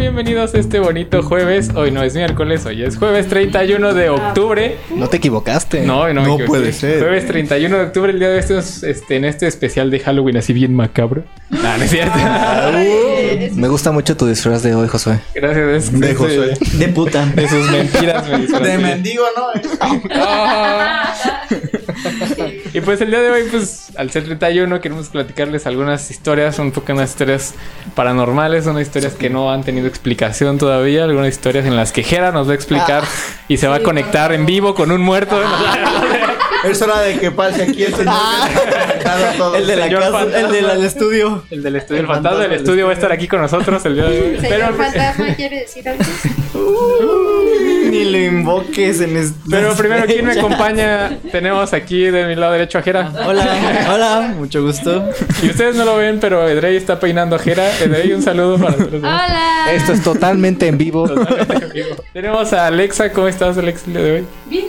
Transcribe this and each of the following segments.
Bienvenidos a este bonito jueves. Hoy no es miércoles, hoy es jueves 31 de octubre. No te equivocaste. No, no, me No equivoqué. puede ser. Jueves 31 de octubre, el día de estos, este, en este especial de Halloween, así bien macabro. No, no es cierto. Me gusta mucho tu disfraz de hoy, Josué. Gracias. es- De es- Josué. De puta. De sus mentiras me. De mendigo, ¿no? Ah. y pues el día de hoy, pues al ser 31, queremos platicarles algunas historias, un poco unas historias paranormales, unas historias que no han tenido explicación todavía, algunas historias en las que Jera nos va a explicar y se va a conectar en vivo con un muerto. Es hora de que pase aquí el señor. Todo. El de la Señor casa, fantasma. el del estudio. El del estudio, el fantasma del estudio va a estar aquí con nosotros el día de hoy. Señor Pero, fantasma quiere decir algo. Ni lo invoques en este. pero primero, ¿quién me acompaña? Tenemos aquí de mi lado derecho a Jera. Hola, hola, mucho gusto. Y ustedes no lo ven, pero Edrey está peinando a Jera. Edrey, un saludo para todos. Hola. Esto es totalmente en vivo. Tenemos a Alexa. ¿Cómo estás, Alexa, el día de hoy? Bien.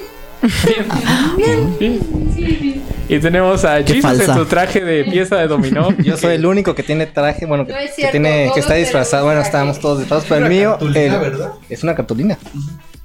Bien. Bien. Y tenemos a Jesus en su traje de pieza de dominó. Yo soy el único que tiene traje, bueno, que, No es que cierto, tiene, que está disfrazado. Bueno, estábamos todos disfrazados, pero el mío cartulina, el- ¿verdad? es una cartulina.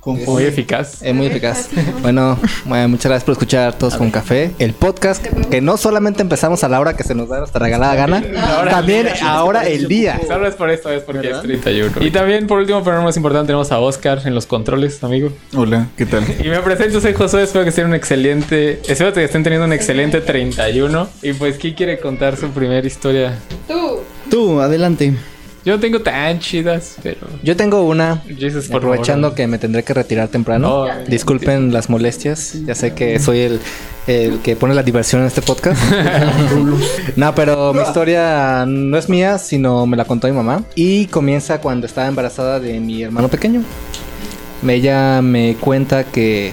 Muy eficaz. Es muy eficaz. Bueno, bueno, muchas gracias por escuchar Todos con Café, el podcast que no solamente empezamos a la hora que se nos da nuestra regalada gana, también ahora el día. Solo es por esto, es porque es 31. Y también, por último, pero no más importante, tenemos a Oscar en los controles, amigo. Hola, ¿qué tal? Y me presento, soy Josué. Espero que estén un excelente. Espero que estén teniendo un excelente 31. Y pues, ¿quién quiere contar su primera historia? Tú. Tú, adelante. Yo no tengo tan chidas, pero. Yo tengo una, Jesus, por aprovechando favor. que me tendré que retirar temprano. Oh. Disculpen las molestias, ya sé que soy el, el que pone la diversión en este podcast. no, pero mi historia no es mía, sino me la contó mi mamá. Y comienza cuando estaba embarazada de mi hermano pequeño. Ella me cuenta que,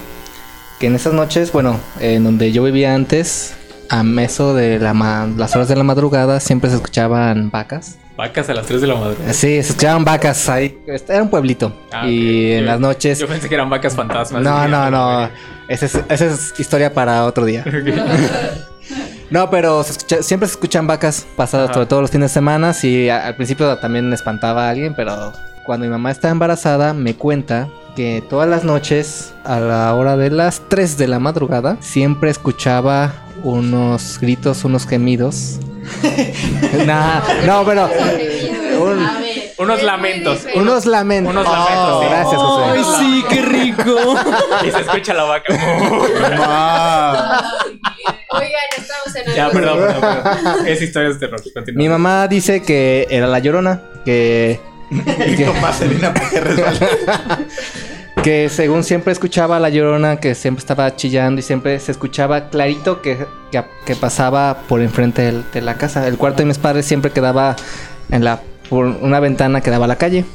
que en esas noches, bueno, en donde yo vivía antes, a eso de la ma- las horas de la madrugada, siempre se escuchaban vacas. Vacas a las 3 de la madrugada. Sí, se escuchaban vacas ahí. Este, Era un pueblito. Ah, y en Yo- las noches. Yo pensé que eran vacas fantasmas. No, no, no. Esa es, esa es historia para otro día. No, pero se escucha- siempre se escuchan vacas pasadas, sobre todo los fines de semana. Y a- al principio también espantaba a alguien, pero cuando mi mamá está embarazada, me cuenta que todas las noches, a la hora de las 3 de la madrugada, siempre escuchaba unos gritos, unos gemidos. Nah, no, pero. un- A ver. Unos lamentos. unos lamentos. Unos lamentos, Oh, sí. Gracias, José. Ay, sí, qué rico. Y se escucha la vaca. Oigan, estamos en ya, algo perdón, perdón, perdón. Es historia de terror. Continúa. Mi mamá dice que era la llorona, que, Y Tomás Selena, porque resbala. Que según siempre escuchaba a la llorona, que siempre estaba chillando y siempre se escuchaba clarito que, que, que pasaba por enfrente de la casa. El cuarto de mis padres siempre quedaba en la por una ventana que daba a la calle.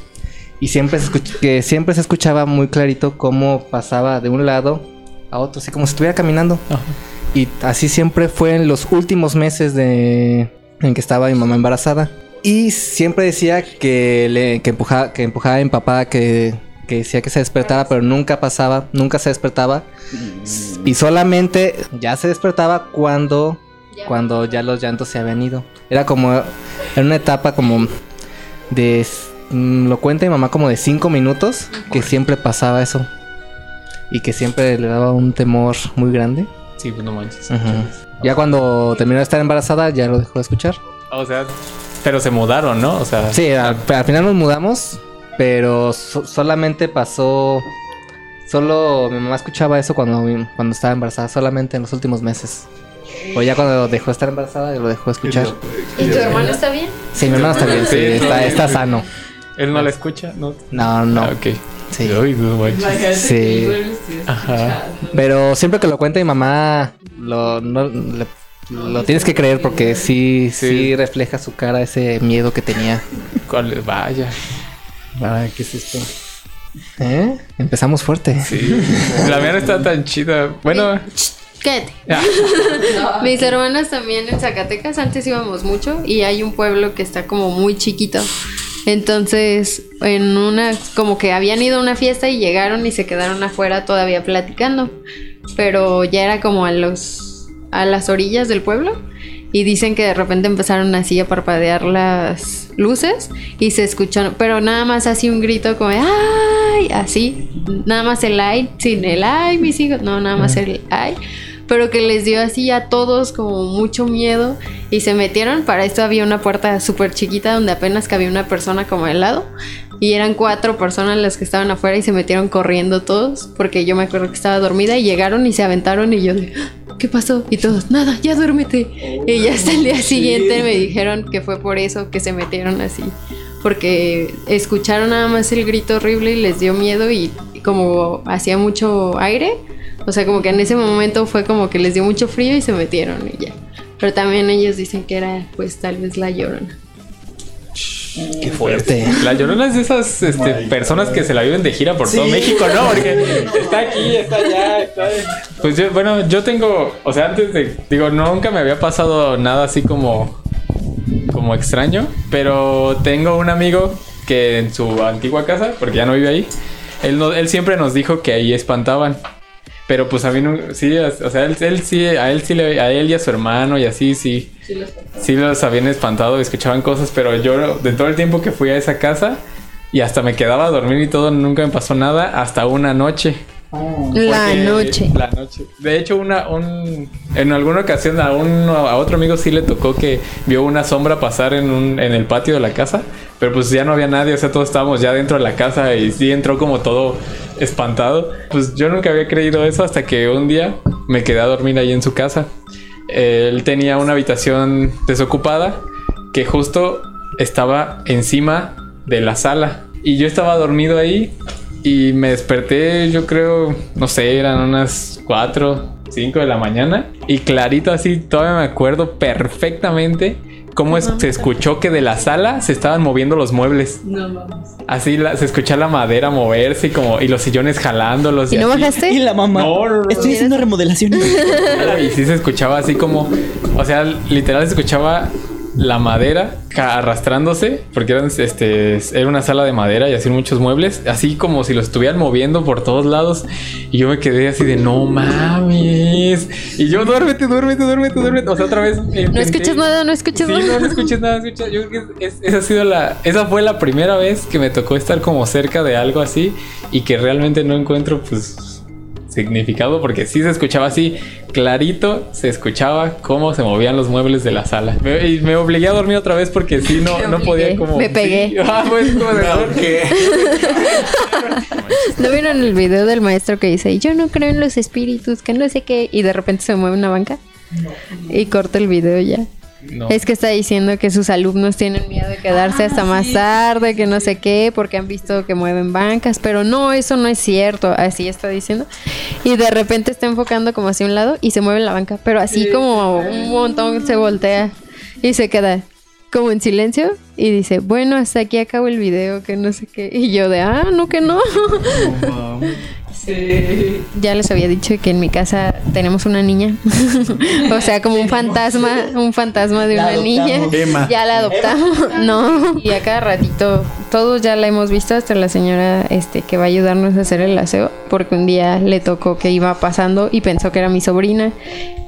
Y siempre se, que siempre se escuchaba muy clarito cómo pasaba de un lado a otro, así como si estuviera caminando. Ajá. Y así siempre fue en los últimos meses de en que estaba mi mamá embarazada. Y siempre decía que le que empujaba, que empujaba a mi papá que, que decía que se despertara, pero nunca pasaba, nunca se despertaba. Y solamente ya se despertaba cuando Ya. cuando ya los llantos se habían ido. Era como en una etapa como de mm, lo cuenta mi mamá como de cinco minutos que siempre pasaba eso. Y que siempre le daba un temor muy grande. Sí, pues no manches. Ya cuando terminó de estar embarazada, ya lo dejó de escuchar. O sea, pero se mudaron, ¿no? O sea, Sí, al, al final nos mudamos, pero so- solamente pasó. Solo mi mamá escuchaba eso cuando, cuando estaba embarazada, solamente en los últimos meses. O ya cuando dejó de estar embarazada, lo dejó de escuchar. ¿Y tu hermano está bien? Sí, mi hermano está bien, sí, Sí, está, está sano. él no la escucha, ¿no? No, no. Ah, ok. Sí. Uy, no manches. Sí. Ajá. Pero siempre que lo cuenta mi mamá, lo, no- le- lo tienes que creer porque sí, sí, Sí. refleja su cara ese miedo que tenía. ¿Cuál es? Vaya. Ay, qué susto. ¿Eh? Empezamos fuerte. Sí. La mía no está tan chida. Bueno. Quédate. ya. Mis hermanas también en Zacatecas, antes íbamos mucho y hay un pueblo que está como muy chiquito. Entonces, en una, como que habían ido a una fiesta y llegaron y se quedaron afuera todavía platicando. Pero ya era como a los, a las orillas del pueblo. Y dicen que de repente empezaron así a parpadear las luces y se escuchó, pero nada más así un grito como ¡ay! Así, nada más el ay, sin el ay, mis hijos, no, nada más el ay, pero que les dio así a todos como mucho miedo y se metieron, para esto había una puerta súper chiquita donde apenas cabía una persona como al lado y eran cuatro personas las que estaban afuera y se metieron corriendo todos porque yo me acuerdo que estaba dormida y llegaron y se aventaron y yo de, "Ah, ¿qué pasó? Y todos, nada, ya duérmete. y ya hasta el día siguiente me dijeron que fue por eso que se metieron así. Porque escucharon nada más el grito horrible y les dio miedo y como hacía mucho aire, o sea, como que en ese momento fue como que les dio mucho frío y se metieron y ya. Pero también ellos dicen que era pues tal vez la llorona. Qué fuerte. La Llorona es de esas este, personas que se la viven de gira por todo México, ¿no? Porque está aquí, está allá, está... Pues yo, bueno, yo tengo, o sea, antes de, digo, nunca me había pasado nada así como, como extraño, pero tengo un amigo que en su antigua casa, porque ya no vive ahí, él, no- él siempre nos dijo que ahí espantaban. Pero pues a mí no, sí, o sea, él, él sí, a él sí, le, a él y a su hermano y así, sí. Sí los habían espantado y escuchaban cosas, pero yo de todo el tiempo que fui a esa casa y hasta me quedaba a dormir y todo, nunca me pasó nada hasta una noche. La noche. La noche. De hecho, una, un, en alguna ocasión a, un, a otro amigo sí le tocó que vio una sombra pasar en, un, en el patio de la casa, pero pues ya no había nadie, o sea, todos estábamos ya dentro de la casa y sí entró como todo espantado. Pues yo nunca había creído eso hasta que un día me quedé a dormir ahí en su casa. Él tenía una habitación desocupada que justo estaba encima de la sala. Y yo estaba dormido ahí y me desperté, yo creo, no sé, eran unas 4, 5 de la mañana. Y clarito así, todavía me acuerdo perfectamente cómo es- se escuchó que de la sala se estaban moviendo los muebles. Así la- se escuchaba la madera moverse y, como, y los sillones jalándolos. ¿Y no así. bajaste? Y la mamá. No, no, no. Estoy haciendo remodelaciones. Y sí se escuchaba así como, o sea, literal se escuchaba la madera arrastrándose, porque eran, este, era una sala de madera y así muchos muebles, así como si los estuvieran moviendo por todos lados. Y yo me quedé así de, no mames. Y yo, duérmete, duérmete, duérmete, duérmete. O sea, otra vez. No escuchas nada, no escuchas Sí, nada. no, no escuches nada. Yo creo que es- esa ha sido la, esa fue la primera vez que me tocó estar como cerca de algo así y que realmente no encuentro, pues, significado porque sí se escuchaba así clarito, se escuchaba cómo se movían los muebles de la sala. Me- y me obligué a dormir otra vez porque sí no, no podía como. me pegué. Sí, ah, pues, como de- ¿No vieron el video del maestro que dice, yo no creo en los espíritus, que no sé qué, y de repente se mueve una banca? Y corta el video ya. No. Es que está diciendo que sus alumnos tienen miedo de quedarse hasta más tarde, que no sé qué, porque han visto que mueven bancas, pero no, eso no es cierto, así está diciendo. Y de repente está enfocando como hacia un lado y se mueve la banca, pero así como un montón se voltea y se queda como en silencio y dice, bueno, hasta aquí acabo el video, que no sé qué. Y yo de, ah, no, que no. Ya les había dicho que en mi casa tenemos una niña. o sea, como un fantasma, un fantasma de La una adoptamos. niña. Emma. Ya la adoptamos. No. Y a cada ratito, todos ya la hemos visto, hasta la señora este que va a ayudarnos a hacer el aseo, porque un día le tocó que iba pasando y pensó que era mi sobrina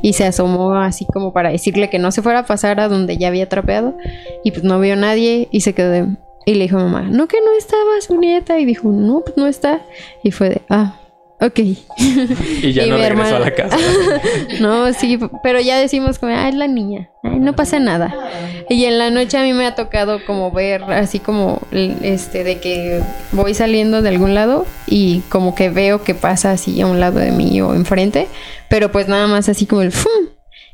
y se asomó así como para decirle que no se fuera a pasar a donde ya había trapeado y pues no vio nadie y se quedó de- y le dijo a mamá, no que no estaba su nieta y dijo, no, pues no está y fue de, ah, ok. y ya y no regresó a la casa. No, sí, pero ya decimos como, ah, es la niña, ay, no pasa nada. Y en la noche a mí me ha tocado como ver así como, este, de que voy saliendo de algún lado y como que veo que pasa así a un lado de mí o enfrente, pero pues nada más así como el ¡fum!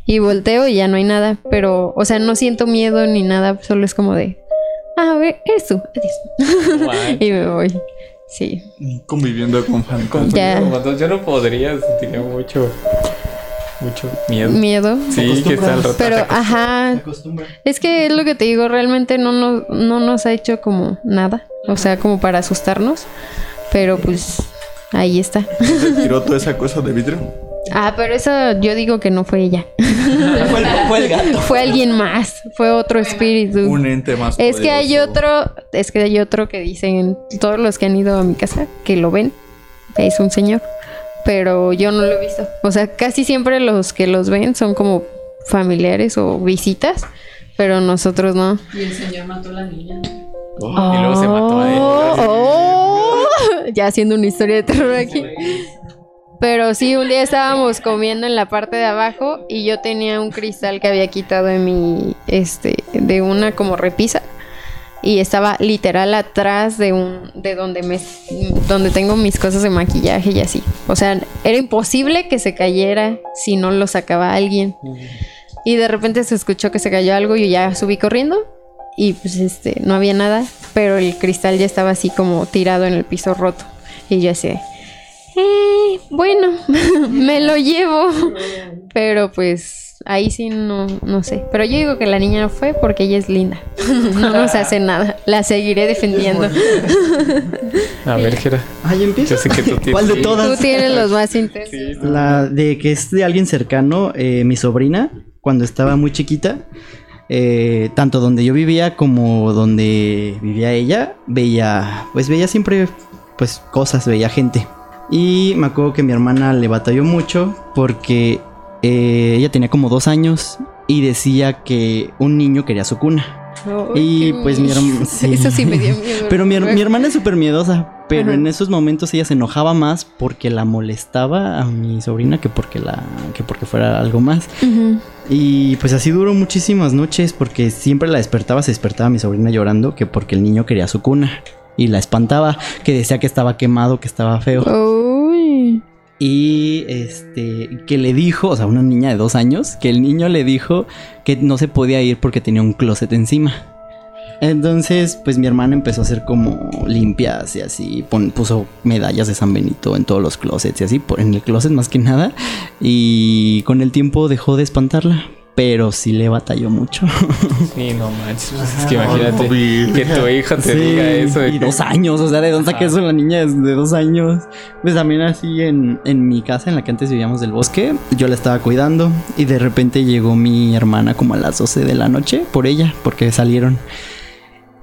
Y volteo y ya no hay nada, pero, o sea, no siento miedo ni nada, solo es como de, a ver, eres tú, adiós. Y me voy, sí. Conviviendo con fantasmas. Ya. Como Yo no podría, sentiría mucho, mucho miedo. Miedo. Sí, que está al rato. Pero, ajá, Es que es lo que te digo, realmente no nos, no nos ha hecho como nada. O sea, como para asustarnos. Pero pues ahí está. ¿Se tiró toda esa cosa de vidrio? Ah, pero eso yo digo que no fue ella. fue, el, fue el gato. Fue alguien más. Fue otro espíritu. Un ente más Es que hay otro, es que hay otro que dicen, todos los que han ido a mi casa, que lo ven, es un señor, pero yo no lo he visto. O sea, casi siempre los que los ven son como familiares o visitas, pero nosotros no. Y el señor mató a la niña. Y luego se mató a él. Oh, ya haciendo una historia de terror aquí. Pero sí, un día estábamos comiendo en la parte de abajo y yo tenía un cristal que había quitado en mi, este, de una como repisa y estaba literal atrás de un, de donde me, donde tengo mis cosas de maquillaje y así. O sea, era imposible que se cayera si no lo sacaba alguien. Y de repente se escuchó que se cayó algo y yo ya subí corriendo y pues este, no había nada, pero el cristal ya estaba así como tirado en el piso roto. Y yo así, eh, bueno, me lo llevo. Pero pues ahí sí no, no sé. Pero yo digo que la niña no fue porque ella es linda. no nos hace nada. La seguiré defendiendo. A ver, Jera. Ah, ¿ya empiezo? Yo sé que tú tienes. ¿Cuál de todas? Tú tienes los más intensos. La de que es de alguien cercano, eh, mi sobrina, cuando estaba muy chiquita, eh, tanto donde yo vivía como donde vivía ella, veía, pues veía siempre, pues cosas, veía gente. Y me acuerdo que mi hermana le batalló mucho porque eh, ella tenía como dos años y decía que un niño quería su cuna. Y pues mi hermana... Eso sí me dio miedo. Pero mi, her- mi hermana es súper miedosa, pero Ajá. en esos momentos ella se enojaba más porque la molestaba a mi sobrina que porque la que porque fuera algo más. Y pues así duró muchísimas noches porque siempre la despertaba, se despertaba mi sobrina llorando que porque el niño quería su cuna y la espantaba, que decía que estaba quemado, que estaba feo. Uy. Y este, que le dijo, o sea, una niña de dos años, que el niño le dijo que no se podía ir porque tenía un closet encima. Entonces, pues mi hermana empezó a hacer como limpias y así, pon- puso medallas de San Benito en todos los closets y así, por- en el closet más que nada. Y con el tiempo dejó de espantarla, pero sí le batalló mucho. Sí, no manches. pues, es que imagínate que tu hija te Sí, diga eso. de Y que- dos años, o sea, ¿de dónde saqué eso la niña de dos años? Pues también así en, en mi casa, en la que antes vivíamos del bosque, yo la estaba cuidando y de repente llegó mi hermana como a las 12 de la noche por ella, porque salieron.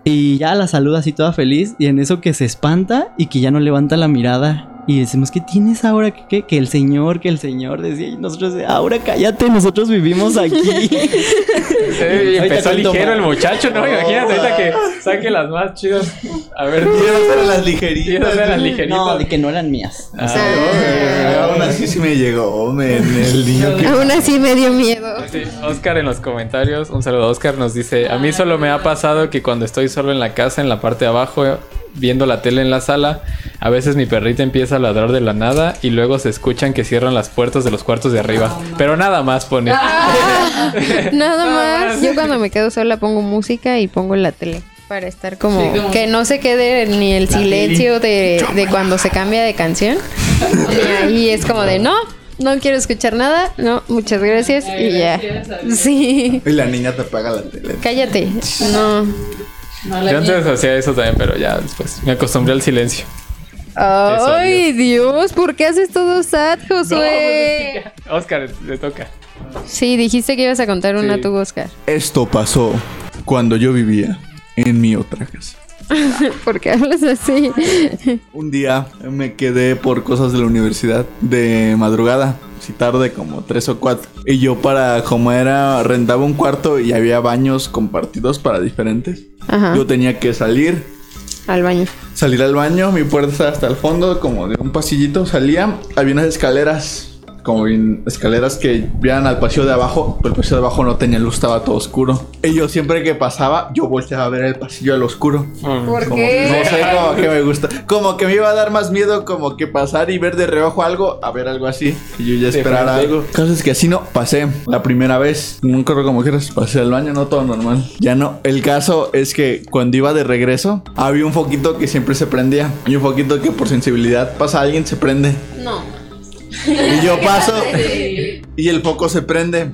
Y ya la saluda así toda feliz y en eso que se espanta y que ya no levanta la mirada. Y decimos, ¿qué tienes ahora? ¿Qué, qué? Que el señor, que el señor decía. Y nosotros, ahora cállate, nosotros vivimos aquí. Sí, empezó ligero el muchacho, ¿no? Imagínate ahorita que saque las más chidas. A ver, Quiero hacer las Quiero ligeritas. hacer las ligeritas. no, de que no eran mías. Ah, Eh, Aún así sí me llegó, men, el niño que... Aún así me dio miedo. Sí, Oscar en los comentarios, un saludo a Oscar, nos dice, a mí solo me ha pasado que cuando estoy solo en la casa, en la parte de abajo, viendo la tele en la sala, a veces mi perrita empieza a ladrar de la nada y luego se escuchan que cierran las puertas de los cuartos de arriba. Pero nada más pone. Ah, Nada Nada más. más. Yo cuando me quedo sola pongo música y pongo la tele. Para estar como, Sí, como- que no se quede ni el silencio de, de cuando se cambia de canción. Y ahí es como de no, no quiero escuchar nada. No, muchas gracias. Ay, Y ya. gracias. Sí. Y la niña te apaga la tele. Cállate. No. No, Yo antes hacía eso también, pero ya después me acostumbré al silencio. Ay, Dios, ¿por qué haces todo sad, Josué? Oscar, le toca. Sí, dijiste que ibas a contar una Sí. tú, Oscar. Esto pasó cuando yo vivía en mi otra casa. ¿Por qué hablas así? Un día me quedé por cosas de la universidad de madrugada, si tarde como tres o cuatro. Y yo para, como era, rentaba un cuarto y había baños compartidos para diferentes. Ajá. Yo tenía que salir, Al baño. salir al baño, mi puerta estaba hasta el fondo, como de un pasillito salía, había unas escaleras, como bien- escaleras que veían al pasillo de abajo, pero el pasillo de abajo no tenía luz, estaba todo oscuro. Y yo siempre que pasaba, yo volteaba a ver el pasillo al oscuro. ¿Por Como- qué? No sé, como que me gusta. Como que me iba a dar más miedo como que pasar y ver de reojo algo, a ver algo así. Y yo ya esperara algo. Caso es que así no, pasé. La primera vez, no creo como quieras, pasé al baño, no todo normal. Ya no. El caso es que cuando iba de regreso, había un foquito que siempre se prendía. Y un foquito que por sensibilidad pasa a alguien, se prende. No. Y yo paso y el foco se prende.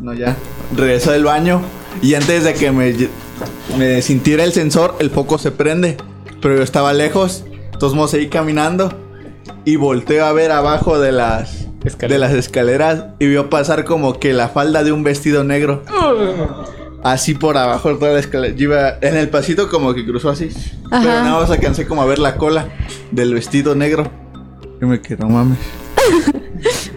No, ya. Regreso del baño y antes de que me, me sintiera el sensor, el foco se prende. Pero yo estaba lejos, entonces me seguí caminando y volteo a ver abajo de las, Escaleras. de las escaleras y veo pasar como que la falda de un vestido negro. Así por abajo de toda la escalera. Yo iba en el pasito como que cruzó así. Pero nada más alcancé como a ver la cola del vestido negro. Y me quedé, no mames.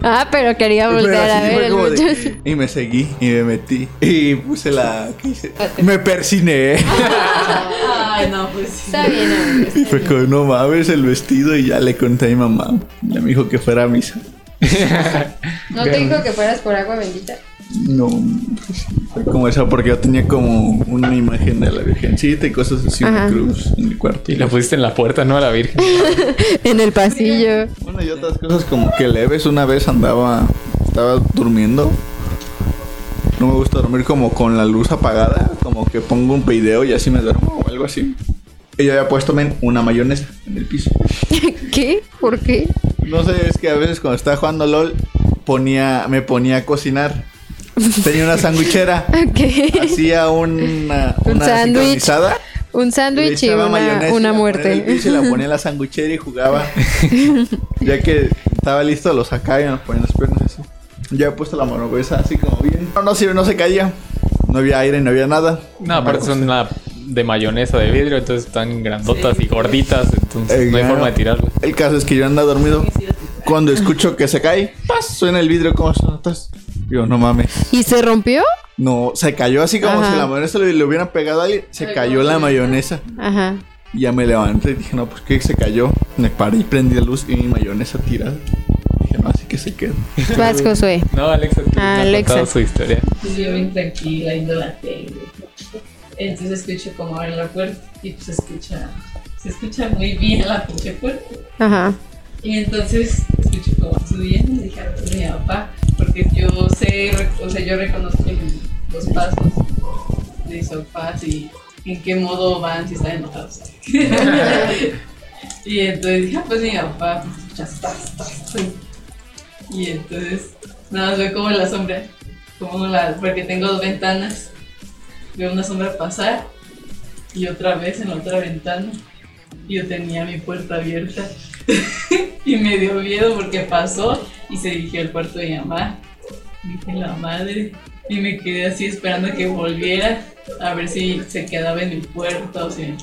Ah, pero quería Pero voltear a ver el de- muchacho. y me seguí y me metí y puse la ¿qué hice? me persiné Ay, no, pues sí. Está bien, amigo. y fue como no mames el vestido y ya le conté a mi mamá ya me dijo que fuera a misa ¿No te dijo que fueras por agua bendita? No fue como eso porque yo tenía como una imagen de la virgencita y cosas así una cruz en el cuarto Y la pusiste en la puerta, ¿no? A la Virgen. En el pasillo. Bueno, y otras cosas como que leves. Una vez andaba, estaba durmiendo. No me gusta dormir como con la luz apagada. Como que pongo un video y así me duermo o algo así. Y yo había puesto men, una mayonesa en el piso. ¿Qué? ¿Por qué? No sé, es que a veces cuando estaba jugando LOL, ponía, me ponía a cocinar. Tenía una sandwichera. ¿Qué? Hacía una, Un una sándwich. Un sándwich y una, una la ponía en el muerte. y la ponía en la sandwichera y jugaba. ya que estaba listo, lo sacaba y nos ponía las piernas así. Ya he puesto la mayonesa así como bien. No, no, sí, no se caía. No había aire, no había nada. No, aparte son una de mayonesa de vidrio, entonces están grandotas y gorditas, entonces Eh, no hay forma de tirarlo. El caso es que yo andaba dormido. Cuando escucho que se cae, ¡pas! suena el vidrio como notas. Yo, no mames. ¿Y se rompió? No, se cayó así como Ajá. si la mayonesa le, le hubieran pegado a alguien. Se cayó la mayonesa. Ajá. Y ya me levanté y dije, no, pues que se cayó. Me paré y prendí la luz y mi mayonesa tirada. Dije, no, así que se quedó. Vas, Josué. No, Alexa, tú Ah, Alexa. su historia. Pues yo bien tranquila, viendo la tele. Entonces escucho como abre la puerta y pues se escucha, se escucha muy bien la pinche puerta. Ajá. Y entonces escucho como subiendo y dije, "Ah, mi papá, porque yo sé, o sea, yo reconozco los pasos de sofás y en qué modo van si están enojados. y entonces dije, "Ah, pues mi papá, pues escuchas, tas, tas, tas". Y entonces nada más veo como la sombra, como la, porque tengo dos ventanas, veo una sombra pasar y otra vez en la otra ventana. Y yo tenía mi puerta abierta y me dio miedo porque pasó y se dirigió al cuarto de mi mamá. Dije la madre y me quedé así esperando que volviera a ver si se quedaba en mi puerta o si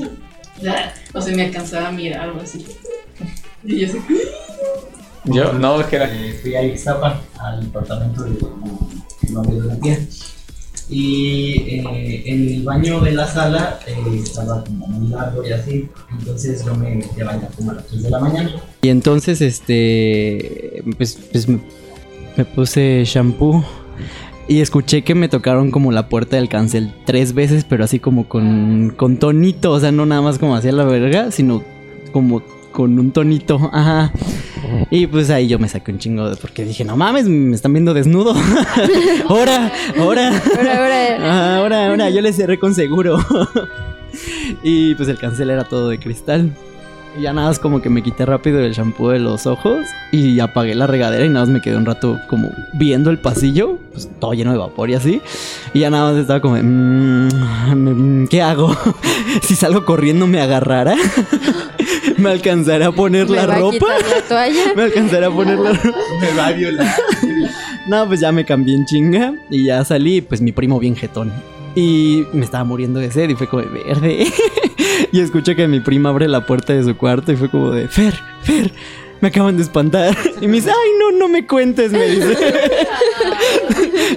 o se me alcanzaba a mirar o así. Y yo así, Yo, no, que era. Eh, fui a Ixtapa, al departamento de de la tía. Y eh, en el baño de la sala eh, estaba como muy largo y así. Entonces yo me metí a como a las 3 de la mañana. Y entonces, este, pues, pues me, me puse shampoo y escuché que me tocaron como la puerta del cancel tres veces, pero así como con, con tonito, o sea, no nada más como hacía la verga, sino como con un tonito, ajá. Y pues ahí yo me saqué un chingo de, porque dije, no mames, me están viendo desnudo. ahora, ahora. Ahora, ahora. Ah, Ahora, ahora, yo le cerré con seguro. y pues el cancel era todo de cristal. Y ya nada más como que me quité rápido el shampoo de los ojos y apagué la regadera y nada más me quedé un rato como viendo el pasillo, pues todo lleno de vapor y así. Y ya nada más estaba como, de, "Mm, mm, ¿qué hago? si salgo corriendo me agarrará. me alcanzará a poner ¿Me la va ropa. quitar la toalla? Me alcanzará a poner la ropa. Me va a violar. No, pues ya me cambié en chinga y ya salí, pues mi primo bien jetón. Y me estaba muriendo de sed y fue como de verde. y escucho que mi prima abre la puerta de su cuarto y fue como de Fer, Fer, me acaban de espantar. Y me dice, ay, no, no me cuentes, me dice.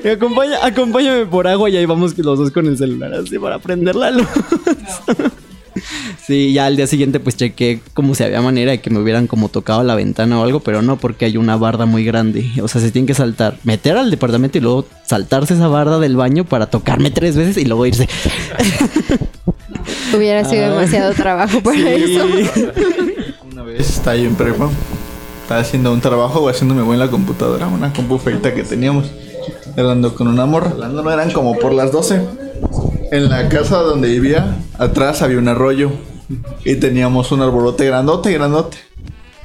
Y acompaña, acompáñame por agua y ahí vamos los dos con el celular así para prender la luz. Sí, ya al día siguiente pues chequé como si había manera de que me hubieran como tocado la ventana o algo, pero no porque hay una barda muy grande. O sea, se tienen que saltar, meter al departamento y luego saltarse esa barda del baño para tocarme tres veces y luego irse. Hubiera sido Ah. demasiado trabajo para eso. Una vez estaba yo en prepa. Estaba haciendo un trabajo o haciéndome voy en la computadora. Una compu feita que teníamos. Hablando con una morra. Hablando no eran como por las 12. En la casa donde vivía, atrás había un arroyo. Y teníamos un arbolote grandote, grandote.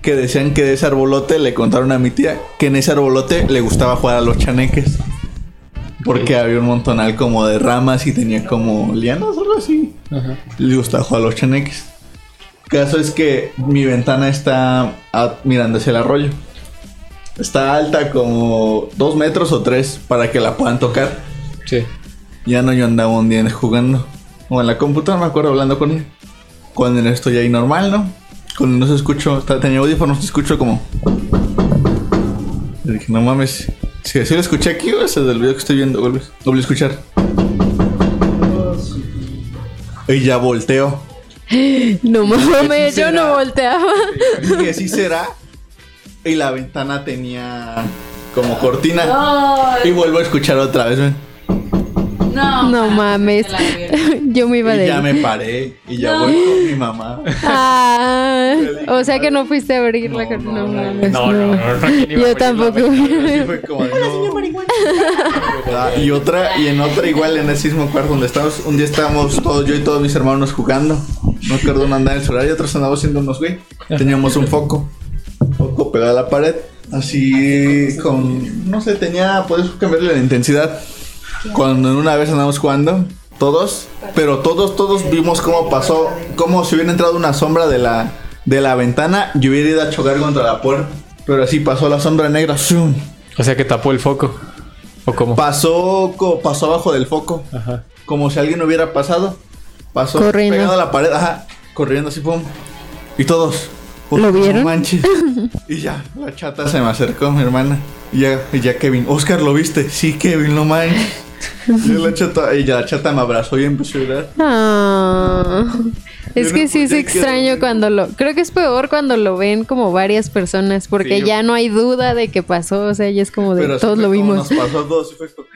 Que decían que de ese arbolote le contaron a mi tía que en ese arbolote le gustaba jugar a los chaneques. Porque había un montonal como de ramas y tenía como lianas o algo así. Le gustaba jugar a los chaneques. Caso es que mi ventana está a- mirando hacia el arroyo. Está alta como dos metros o tres para que la puedan tocar. Sí. Ya no, yo andaba un día jugando. O en la computadora, me acuerdo, hablando con ella. Cuando en estoy ahí normal, ¿no? Cuando no se escucho, tenía audífonos, escucho como. Le dije, no mames. Si así lo escuché aquí o ese del video que estoy viendo, vuelve, volví a escuchar. Y ya volteo. No mames, yo no volteaba. Dije, sí será. Y la ventana tenía como cortina. Ay, Y vuelvo a escuchar otra vez, ven. No, No mames. Yo me iba Y de ya me paré. Y ya No. voy con mi mamá. Ah, o sea que no fuiste a abrir la No, no, No, no, mames, No, no, no. no. no, ¿quién iba a Yo tampoco. fue como. Ah, Y otra, y en otra igual en ese mismo cuarto donde estábamos, un día estábamos todos, yo y todos mis hermanos jugando. No recuerdo uno andaba en el celular y otros andábamos haciendo unos güey. Teníamos un foco. Foco pegado a la pared. Así con. No sé, tenía. Puedes cambiarle la intensidad. Cuando en una vez andamos jugando, todos, pero todos, todos vimos cómo pasó, como si hubiera entrado una sombra de la, de la ventana y hubiera ido a chocar contra la puerta. Pero así pasó la sombra negra. ¡zum! O sea que tapó el foco. ¿O cómo? Pasó, co- pasó abajo del foco. Ajá. Como si alguien hubiera pasado. Pasó Corriendo. pegado a la pared. Ajá. Corriendo así, pum. Y todos. ¿Lo "Oh, vieron? No manches. y ya, la chata se me acercó, mi hermana. Y ya, y ya Kevin. Oscar, ¿lo viste? Sí, Kevin, no manches. Y la chata, y ya la chata me abrazó y empezó a llorar. Ah, es que no sí es extraño cuando lo... Creo que es peor cuando lo ven como varias personas, porque Sí. ya no hay duda de que pasó, o sea, ya es como de Pero todos lo vimos. Nos pasó a todos y fue como,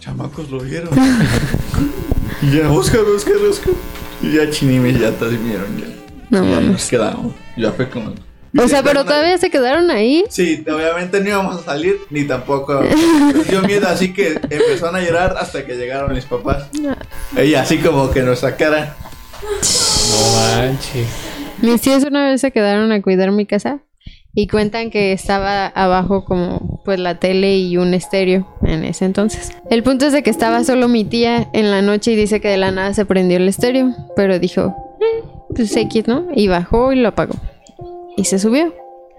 Chamacos lo vieron. y ya, Oscar, Oscar, Oscar. Y ya Chini y mis yatas vieron. Ya, No ya nos quedamos. Ya fue como. O sea, pero todavía se quedaron ahí. Sí, obviamente no íbamos a salir, ni tampoco. Dio miedo, así que empezaron a llorar hasta que llegaron mis papás. Ella así como que nos sacara. No manches. Mis tíos una vez se quedaron a cuidar mi casa y cuentan que estaba abajo como pues la tele y un estéreo en ese entonces. El punto es de que estaba solo mi tía en la noche y dice que de la nada se prendió el estéreo, pero dijo, "Eh, pues X, ¿no? Y bajó y lo apagó. Y se subió.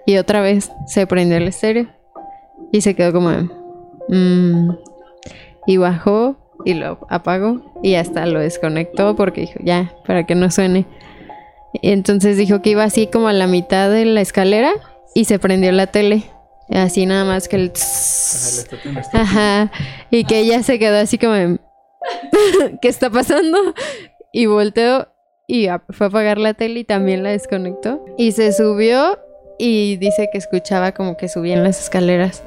Y otra vez se prendió el estéreo y se quedó como... de, "Mm". Y bajó y lo apagó y hasta lo desconectó porque dijo, ya, para que no suene. Y entonces dijo que iba así como a la mitad de la escalera y se prendió la tele. Así nada más que el... tss. Ajá. Y que ella se quedó así como... ¿Qué está pasando? Y volteó y fue a apagar la tele y también la desconectó. Y se subió y dice que escuchaba como que subían las escaleras.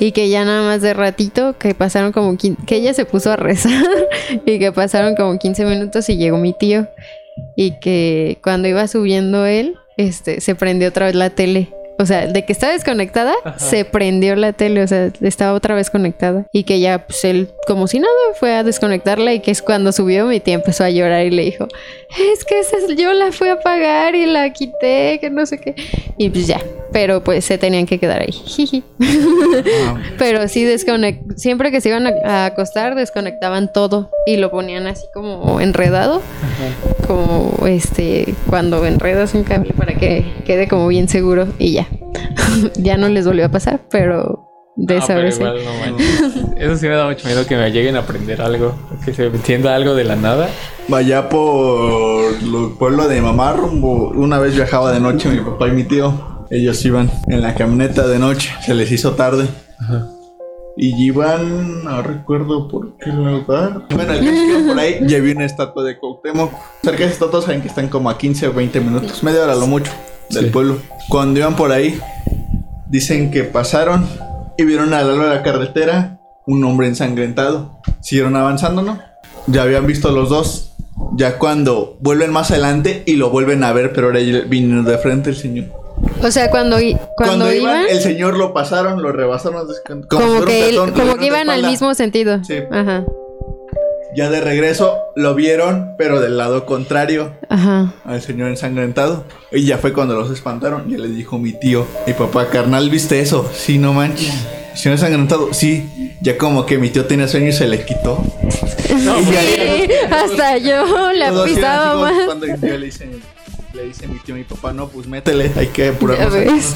Y que ya nada más de ratito, que pasaron como... Que ella se puso a rezar y que pasaron como 15 minutos y llegó mi tío y que cuando iba subiendo él, este, se prendió otra vez la tele. O sea, de que estaba desconectada, se prendió la tele, o sea, estaba otra vez conectada. Y que ya, pues él, como si nada, fue a desconectarla y que es cuando subió mi tía empezó a llorar y le dijo, es que esa es- yo la fui a apagar y la quité, que no sé qué. Y pues ya, pero pues se tenían que quedar ahí. jiji. Pero sí desconect siempre que se iban a, a acostar desconectaban todo y lo ponían así como enredado, como este cuando enredas un cable para que quede como bien seguro y ya. ya no les volvió a pasar, pero de No, esa pero vez sí. no. Eso sí me da mucho miedo que me lleguen a aprender algo. Que se entienda algo de la nada. Vaya por el pueblo de mi mamá, rumbo. Una vez viajaba de noche mi papá y mi tío. Ellos iban en la camioneta de noche. Se les hizo tarde. Y iban, no recuerdo por qué lugar. Bueno, el por ahí, ya vi una estatua de Cuauhtémoc. Cerca de esa estatua saben que están como a 15 o 20 minutos, media hora lo mucho, del Sí. pueblo. Cuando iban por ahí, dicen que pasaron y vieron a lo largo de la carretera un hombre ensangrentado. Siguieron avanzando, ¿no? Ya habían visto los dos. Ya cuando vuelven más adelante y lo vuelven a ver, pero ahora vino de frente el señor. O sea, cuando, cuando, Cuando, iban, iban, el señor lo pasaron, lo rebasaron, como, que, como que iban al mismo sentido. Sí. Ajá. Ya de regreso lo vieron, pero del lado contrario Ajá. al señor ensangrentado. Y ya fue cuando los espantaron. Ya les dijo mi tío, mi papá, carnal, ¿viste eso? Sí, no manches. El señor ensangrentado, sí. Ya como que mi tío tenía sueño y se le quitó. Y ya- Sí, hasta yo la pisaba más. Cuando ya le dice, le dice mi tío, mi papá, no, pues métele, hay que Ya apurarnos.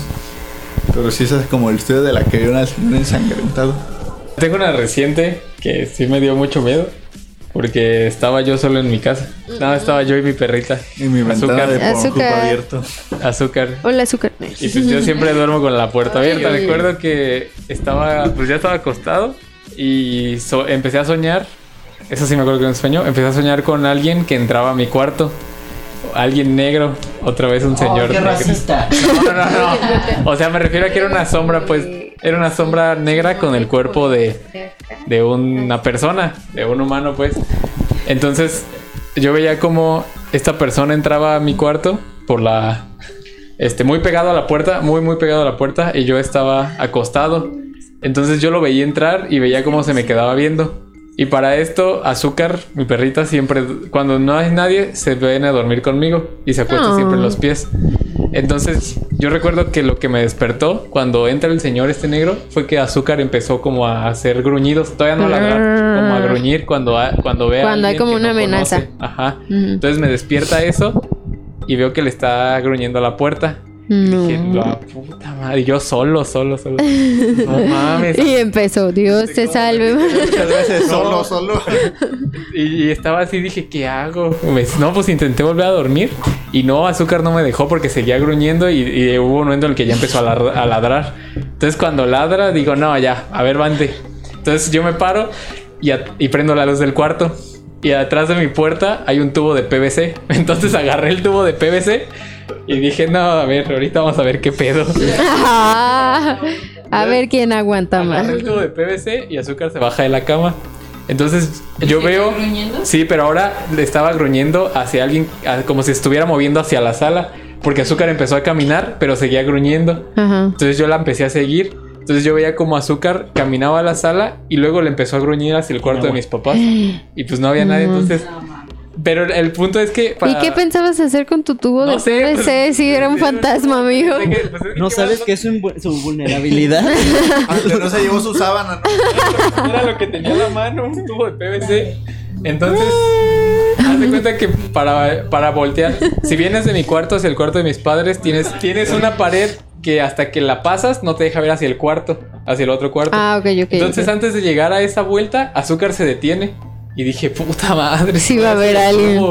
Pero sí, esa es como la historia de la que vieron al señor ensangrentado. Tengo una reciente que sí me dio mucho miedo. Porque estaba yo solo en mi casa. Nada, estaba yo y mi perrita. Y mi ventana Azúcar. de Azúcar. abierto. Azúcar. Hola, azúcar. Y pues yo siempre duermo con la puerta Ay, abierta. Recuerdo que estaba, pues ya estaba acostado y so- empecé a soñar. Eso sí me acuerdo que era un sueño. Empecé a soñar con alguien que entraba a mi cuarto. Alguien negro. Otra vez un señor Oh, qué negro. racista. No, no, no. O sea, me refiero a que era una sombra, pues. Era una sombra negra con el cuerpo de, de una persona, de un humano, pues. Entonces, yo veía como esta persona entraba a mi cuarto por la. Este, muy pegado a la puerta, muy, muy pegado a la puerta, y yo estaba acostado. Entonces yo lo veía entrar y veía cómo se me quedaba viendo. Y para esto, Azúcar, mi perrita, siempre, cuando no hay nadie, se viene a dormir conmigo y se acuesta Oh. siempre en los pies. Entonces, yo recuerdo que lo que me despertó cuando entra el señor este negro fue que Azúcar empezó como a hacer gruñidos, todavía no ladrar, como a gruñir cuando, cuando ve a Cuando hay como una no amenaza. conoce. Ajá. Entonces me despierta eso y veo que le está gruñendo a la puerta. No. Dije, la puta madre, y yo solo, solo, solo. No mames. Y empezó, Dios te salve. Muchas veces solo, solo. Y, y estaba así, dije, ¿qué hago? Me- no, pues intenté volver a dormir. Y no, Azúcar no me dejó porque seguía gruñendo. Y, y hubo un momento en el que ya empezó a, ladrar. Entonces, cuando ladra, digo, no, ya, a ver, vante. Entonces, yo me paro y, a- y prendo la luz del cuarto. Y atrás de mi puerta hay un tubo de PVC. Entonces, agarré el tubo de PVC y dije, no, a ver, ahorita vamos a ver qué pedo. Ah, a ver quién aguanta más. El tubo de PVC y Azúcar se baja de la cama. Entonces, yo ¿Sigue veo. gruñendo? Sí, pero ahora le estaba gruñendo hacia alguien, como si estuviera moviendo hacia la sala, porque Azúcar empezó a caminar, pero seguía gruñendo. Ajá. Entonces yo la empecé a seguir. Entonces yo veía como Azúcar caminaba a la sala y luego le empezó a gruñir hacia el cuarto de mis papás. Y pues no había nadie, entonces... Pero el, punto es que... ¿Y para- qué pensabas hacer con tu tubo No de sé, pues, PVC si era un fantasma, amigo? Pues, es que- pues, es que ¿No ¿qué sabes qué es su, vu- su vulnerabilidad? Antes no se llevó su sábana, ¿no? Era lo que tenía en la mano, un tubo de PVC. Entonces, haz de cuenta que para, para voltear, si vienes de mi cuarto hacia el cuarto de mis padres, tienes, tienes una pared que hasta que la pasas no te deja ver hacia el cuarto, hacia el otro cuarto. Ah, ok, ok. Entonces, antes de llegar a esa vuelta, Azúcar se detiene. Y dije, puta madre. Sí va a haber alguien.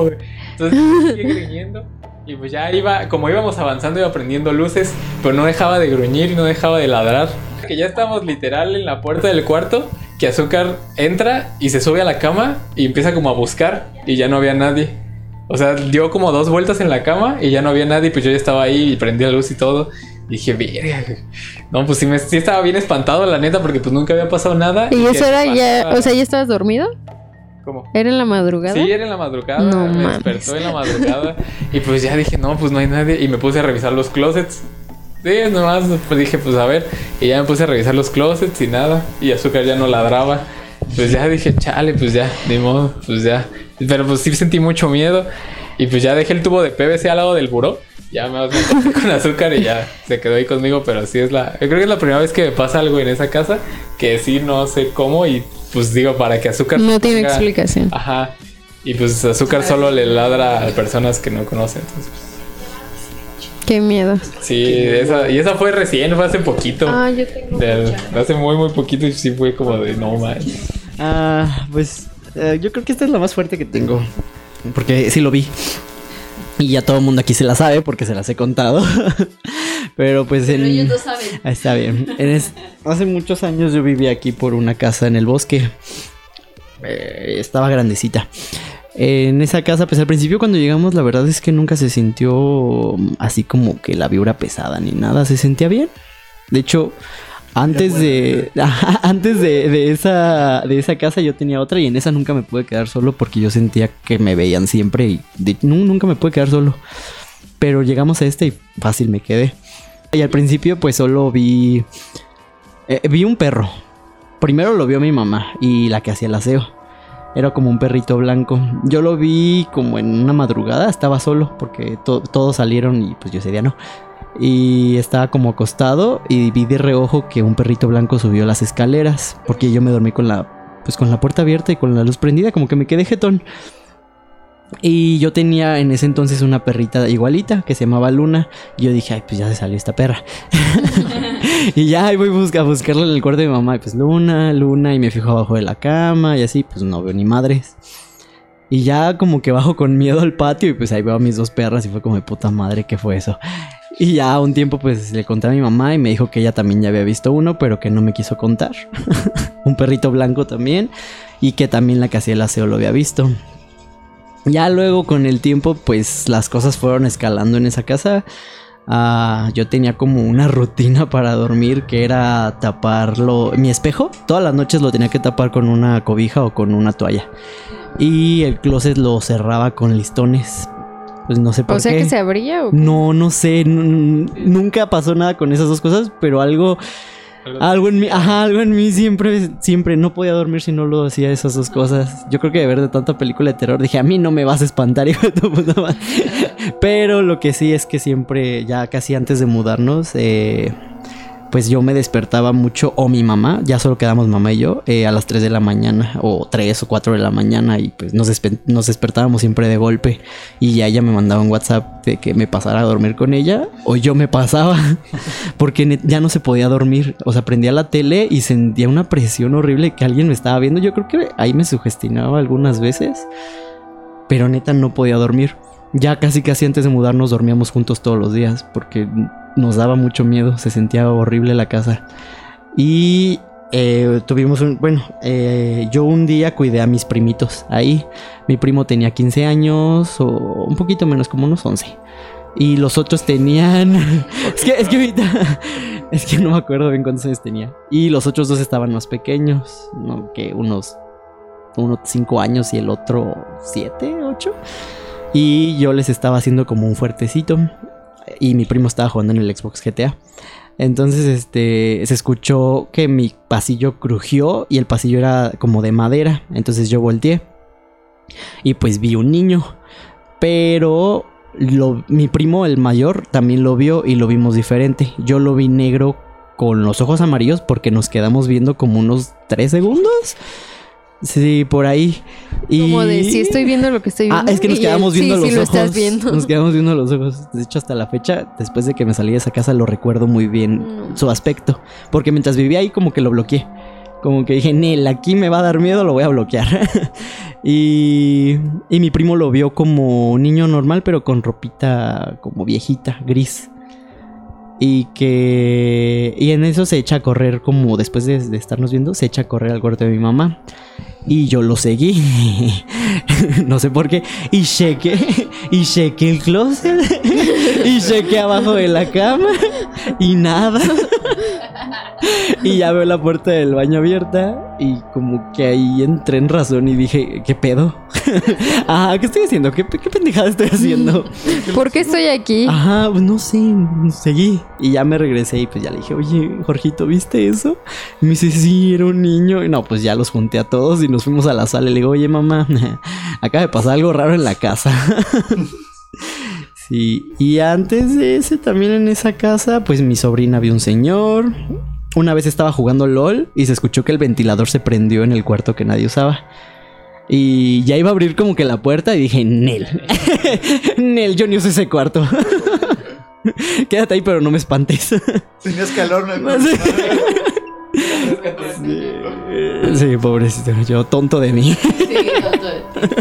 Entonces, sigue gruñendo. Y pues ya iba, como íbamos avanzando, iba prendiendo luces, pero no dejaba de gruñir y no dejaba de ladrar. Que ya estábamos literal en la puerta del cuarto, que Azúcar entra y se sube a la cama y empieza como a buscar y ya no había nadie. O sea, dio como dos vueltas en la cama y ya no había nadie, pues yo ya estaba ahí y prendí la luz y todo. Y dije, verga. güey". No, pues sí, me, sí estaba bien espantado, la neta, porque pues nunca había pasado nada. ¿Y que eso era ya, o sea, ya estabas dormido? ¿Cómo? ¿Era en la madrugada? Sí, era en la madrugada. No me mames. despertó en la madrugada. y pues ya dije, no, pues no hay nadie. Y me puse a revisar los closets. Sí, nomás pues dije, pues a ver. Y ya me puse a revisar los closets y nada. Y azúcar ya no ladraba. Pues ya dije, chale, pues ya, ni modo, pues ya. Pero pues sí sentí mucho miedo. Y pues ya dejé el tubo de PVC al lado del buró. Ya me me acosté con azúcar y ya se quedó ahí conmigo. Pero sí es la. Yo creo que es la primera vez que me pasa algo en esa casa. Que sí no sé cómo. Y pues digo, para que azúcar. No tiene ponga- explicación. Ajá. Y pues azúcar solo le ladra a personas que no conoce. Entonces, pues, Qué miedo. sí, esa, y esa fue recién, fue hace poquito. Ah, yo tengo De- mucha. hace muy, muy poquito y sí fue como de no man. Ah, pues eh, yo creo que esta es la más fuerte que tengo. Porque sí lo vi. Y ya todo el mundo aquí se la sabe porque se las he contado. Pero pues Pero en... ellos no saben. Ah, Está bien. En es- Hace muchos años yo vivía aquí por una casa en el bosque. Eh, estaba grandecita. En esa casa, pues al principio cuando llegamos, la verdad es que nunca se sintió mm, así como que la vibra pesada ni nada. Se sentía bien. De hecho, antes de. antes de, de esa. de esa casa yo tenía otra y en esa nunca me pude quedar solo porque yo sentía que me veían siempre y de- nunca me pude quedar solo. Pero llegamos a este y fácil me quedé. Y al principio pues solo vi... eh, vi un perro. Primero lo vio mi mamá y la que hacía el aseo. Era como un perrito blanco. Yo lo vi como en una madrugada, estaba solo porque to- todos salieron y pues yo ese no. Y estaba como acostado y vi de reojo que un perrito blanco subió las escaleras porque yo me dormí con la pues con la puerta abierta y con la luz prendida, como que me quedé jetón. Y yo tenía en ese entonces una perrita igualita que se llamaba Luna. Y yo dije, ay, pues ya se salió esta perra. y ya ahí voy a buscar, a buscarla en el cuarto de mi mamá. Y pues Luna, Luna. Y me fijo abajo de la cama y así, pues no veo ni madres. Y ya como que bajo con miedo al patio y pues ahí veo a mis dos perras y fue como de puta madre, ¿qué fue eso? Y ya un tiempo pues le conté a mi mamá y me dijo que ella también ya había visto uno, pero que no me quiso contar. un perrito blanco también y que también la que hacía el aseo lo había visto. Ya luego con el tiempo pues las cosas fueron escalando en esa casa. Ah, yo tenía como una rutina para dormir que era taparlo, mi espejo, todas las noches lo tenía que tapar con una cobija o con una toalla. Y el closet lo cerraba con listones. Pues no sé por O sea qué. que se abría o qué? No, no sé, nunca pasó nada con esas dos cosas, pero algo, algo en mí, ajá, algo en mí siempre, siempre no podía dormir si no lo hacía esas dos cosas. Yo creo que de ver de tanta película de terror dije, a mí no me vas a espantar, hijo de tu puta madre". Pero lo que sí es que siempre, ya casi antes de mudarnos, eh, pues yo me despertaba mucho, o mi mamá, ya solo quedamos mamá y yo, eh, a las 3 de la mañana, o 3 o 4 de la mañana, y pues nos, nos despertábamos siempre de golpe. Y ya ella me mandaba un WhatsApp de que me pasara a dormir con ella, o yo me pasaba, porque ya no se podía dormir. O sea, prendía la tele y sentía una presión horrible que alguien me estaba viendo. Yo creo que ahí me sugestionaba algunas veces, pero neta no podía dormir. Ya casi casi antes de mudarnos dormíamos juntos todos los días porque nos daba mucho miedo, se sentía horrible la casa. Y eh, tuvimos un, bueno, eh, yo un día cuidé a mis primitos ahí. Mi primo tenía 15 años o un poquito menos, como unos 11. Y los otros tenían... es que, es que ahorita... Es que no me acuerdo bien cuántos años tenía. Y los otros dos estaban más pequeños, ¿no? Que unos... Uno 5 años y el otro 7, 8. Y yo les estaba haciendo como un fuertecito. Y mi primo estaba jugando en el Xbox GTA. Entonces, este, se escuchó que mi pasillo crujió y el pasillo era como de madera. Entonces yo volteé y pues vi un niño. Pero mi primo, el mayor, también lo vio y lo vimos diferente. Yo lo vi negro con los ojos amarillos porque nos quedamos viendo como unos 3 segundos. Sí, por ahí. Y... Como de si estoy viendo lo que estoy Ah, viendo. es que nos quedamos viendo sí, los sí, lo ojos. estás viendo. Nos quedamos viendo los ojos. De hecho, hasta la fecha, después de que me salí de esa casa, lo recuerdo muy bien No. su aspecto. Porque mientras vivía ahí, como que lo bloqueé. Como que dije, Nel, aquí me va a dar miedo, lo voy a bloquear. y, y mi primo lo vio como un niño normal, pero con ropita como viejita, gris. Y que. Y en eso se echa a correr, como después de, de estarnos viendo, se echa a correr al cuarto de mi mamá. Y yo lo seguí. no sé por qué. Y chequé. Y chequé el closet. y chequé abajo de la cama. Y nada. y ya veo la puerta del baño abierta. Y como que ahí entré en razón y dije, ¿qué pedo? ah, ¿qué estoy haciendo? ¿Qué, qué pendejada estoy haciendo? ¿Por qué estoy aquí? Ajá, pues no sé, seguí. Y ya me regresé y pues ya le dije, oye, Jorgito, ¿viste eso? Y me dice, sí, era un niño. Y no, pues ya los junté a todos y nos fuimos a la sala. Y le digo, oye, mamá, acaba de pasar algo raro en la casa. sí, y antes de ese, también en esa casa, pues mi sobrina vio un señor. Una vez estaba jugando LOL y se escuchó que el ventilador se prendió en el cuarto que nadie usaba. Y ya iba a abrir como que la puerta y dije, Nel. Nel, yo ni uso ese cuarto. Quédate ahí, pero no me espantes. Tenías calor, no sí, pobrecito. Yo tonto de mí. Sí, tonto de ti.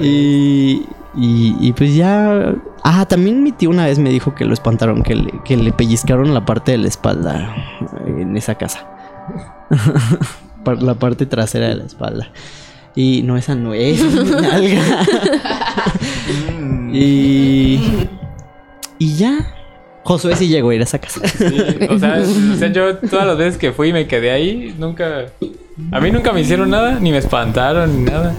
Y, y, y pues ya... Ah, también mi tío una vez me dijo que lo espantaron, que le, que le pellizcaron la parte de la espalda en esa casa. La parte trasera de la espalda. Y no, esa no es. nalga. y... Y ya. Josué sí llegó a ir a esa casa. Sí, o, sea, o sea, yo todas las veces que fui y me quedé ahí, nunca. A mí nunca me hicieron nada, ni me espantaron, ni nada.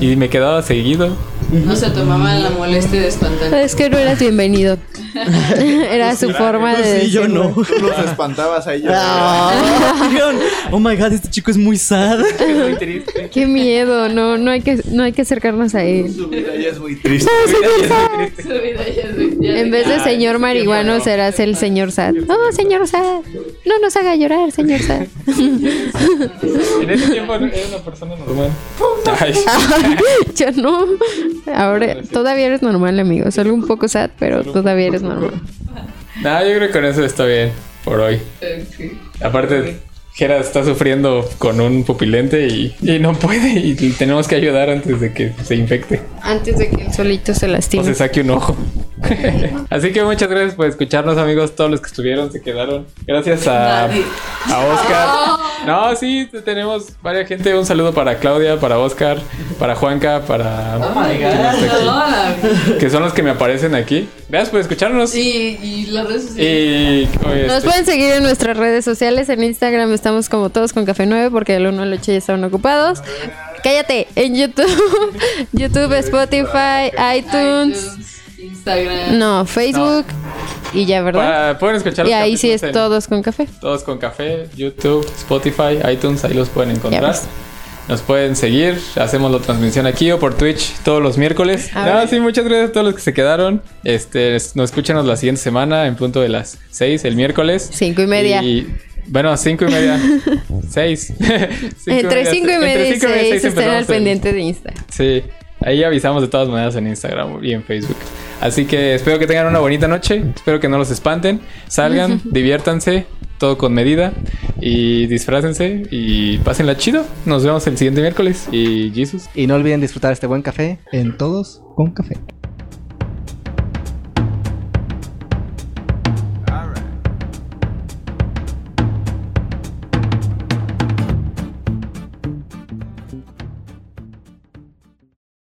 Y me quedaba seguido. No se tomaban la molestia de espantar. Es que no eras bienvenido. Era su forma de Sí, yo no. Tú los espantabas a ellos. Oh my god, este chico es muy sad. Muy triste. Qué miedo, no, no hay que, no hay que acercarnos a él. Su vida ya es muy triste. Su vida ya es- ya En vez de señor marihuano serás el señor Sad. Oh, señor Sad. No nos haga llorar, señor Sad. En ese tiempo era una persona normal. Ay, Yo no. Ahora todavía eres normal, amigo. Solo un poco sad, pero todavía eres normal. Nada, yo creo que con eso está bien por hoy. Ok. Aparte, Jera está sufriendo con un pupilente y, y no puede y tenemos que ayudar antes de que se infecte Antes de que el solito se o lastime. se saque un ojo. Así que muchas gracias por escucharnos, amigos. Todos los que estuvieron se quedaron. Gracias a, Nadie. a Oscar. No, sí, tenemos varias gente. Un saludo para Claudia, para Oscar, para Juanca, para. Oh my. Hola. Que son los que me aparecen aquí. Gracias por escucharnos. Y, y las redes sociales. Y. oye, Nos este, pueden seguir en nuestras redes sociales. En Instagram estamos como todos con Café 9 porque del 1 al 8 ya estaban ocupados. Cállate. En YouTube, YouTube, Spotify, iTunes. Instagram. No, Facebook. Y ya, ¿verdad? para- pueden escuchar Y los ahí sí es en- todos con café. Todos con café, YouTube, Spotify, iTunes, ahí los pueden encontrar. Nos pueden seguir, hacemos la transmisión aquí o por Twitch todos los miércoles. A No, ver. sí, muchas gracias a todos los que se quedaron. Este, nos escúchenos la siguiente semana en punto de las 6, el miércoles. Cinco y media. Y, bueno, cinco y media. seis. Cinco Entre 5 y entre media y cinco 6 estén al el- pendiente de Insta. Sí, ahí avisamos de todas maneras en Instagram y en Facebook. Así que espero que tengan una bonita noche. Espero que no los espanten. Salgan, diviértanse, todo con medida. Y disfrácense y pásenla chido. Nos vemos el siguiente miércoles. Y Jesus. Y no olviden disfrutar este buen café en todos con café.